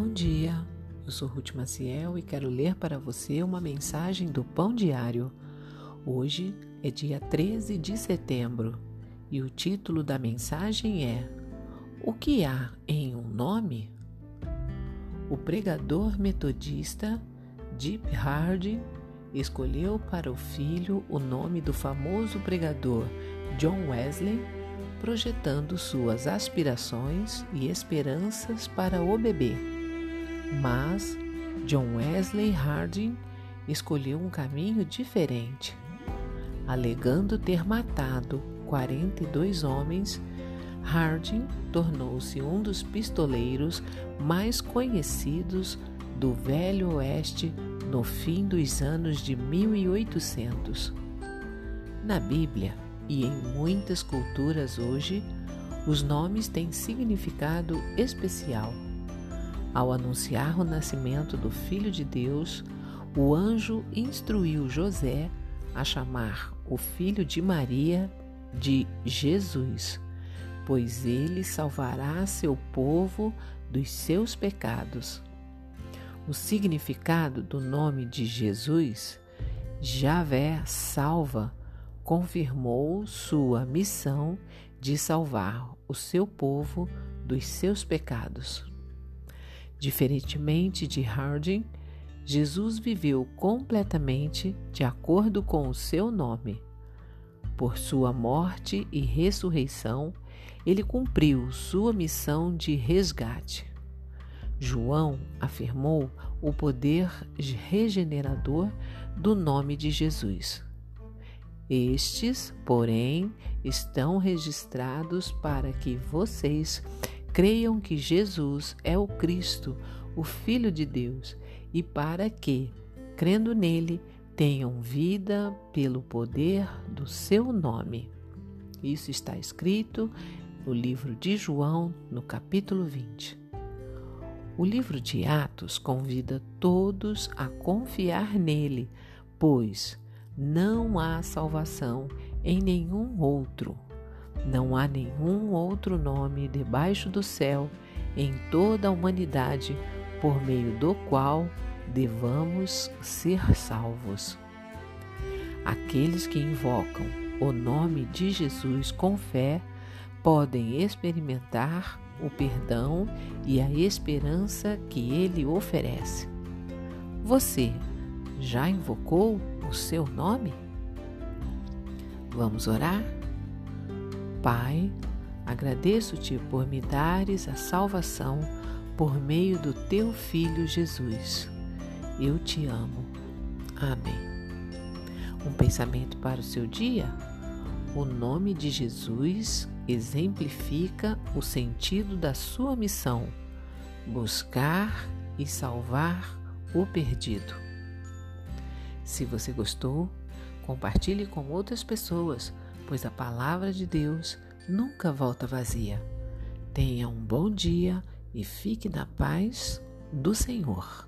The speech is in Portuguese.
Bom dia, eu sou Ruth Maciel e quero ler para você uma mensagem do Pão Diário. Hoje é dia 13 de setembro e o título da mensagem é O que há em um nome? O pregador metodista Deep Hardy escolheu para o filho o nome do famoso pregador John Wesley projetando suas aspirações e esperanças para o bebê. Mas John Wesley Harding escolheu um caminho diferente. Alegando ter matado 42 homens, Harding tornou-se um dos pistoleiros mais conhecidos do Velho Oeste no fim dos anos de 1800. Na Bíblia, e em muitas culturas hoje, os nomes têm significado especial. Ao anunciar o nascimento do Filho de Deus, o anjo instruiu José a chamar o filho de Maria de Jesus, pois ele salvará seu povo dos seus pecados. O significado do nome de Jesus, Javé salva, confirmou sua missão de salvar o seu povo dos seus pecados. Diferentemente de Harding, Jesus viveu completamente de acordo com o seu nome. Por sua morte e ressurreição, ele cumpriu sua missão de resgate. João afirmou o poder regenerador do nome de Jesus. Estes, porém, estão registrados para que vocês creiam que Jesus é o Cristo, o Filho de Deus, e para que, crendo nele, tenham vida pelo poder do seu nome. Isso está escrito no livro de João, no capítulo 20. O livro de Atos convida todos a confiar nele, pois não há salvação em nenhum outro. Não há nenhum outro nome debaixo do céu em toda a humanidade por meio do qual devamos ser salvos. Aqueles que invocam o nome de Jesus com fé podem experimentar o perdão e a esperança que ele oferece. Você já invocou o seu nome? Vamos orar? Pai, agradeço-te por me dares a salvação por meio do teu Filho Jesus. Eu te amo. Amém. Um pensamento para o seu dia? O nome de Jesus exemplifica o sentido da sua missão: buscar e salvar o perdido. Se você gostou, compartilhe com outras pessoas, pois a palavra de Deus nunca volta vazia. Tenha um bom dia e fique na paz do Senhor.